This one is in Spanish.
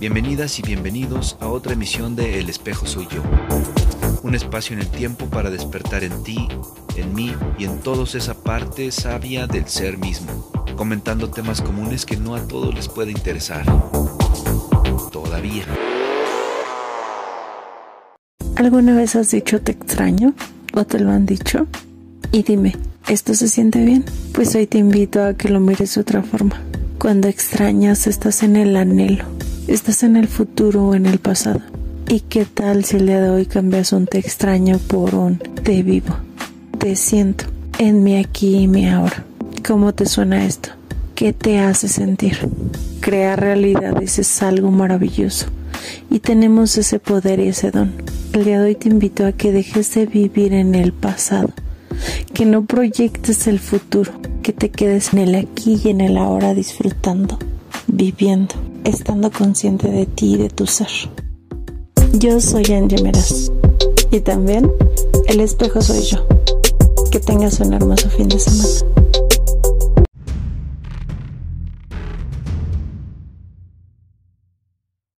Bienvenidas y bienvenidos a otra emisión de El espejo soy yo. Un espacio en el tiempo para despertar en ti, en mí y en todos esa parte sabia del ser mismo, comentando temas comunes que no a todos les puede interesar. Todavía. ¿Alguna vez has dicho te extraño? ¿O te lo han dicho? Y dime, ¿esto se siente bien? Pues hoy te invito a que lo mires de otra forma. Cuando extrañas estás en el anhelo, estás en el futuro o en el pasado. ¿Y qué tal si el día de hoy cambias un te extraño por un te vivo? Te siento en mi aquí y mi ahora. ¿Cómo te suena esto? ¿Qué te hace sentir? Crear realidades es algo maravilloso y tenemos ese poder y ese don. El día de hoy te invito a que dejes de vivir en el pasado, que no proyectes el futuro, que te quedes en el aquí y en el ahora disfrutando, viviendo, estando consciente de ti y de tu ser. Yo soy Angie Meraz y también el espejo soy yo. Que tengas un hermoso fin de semana.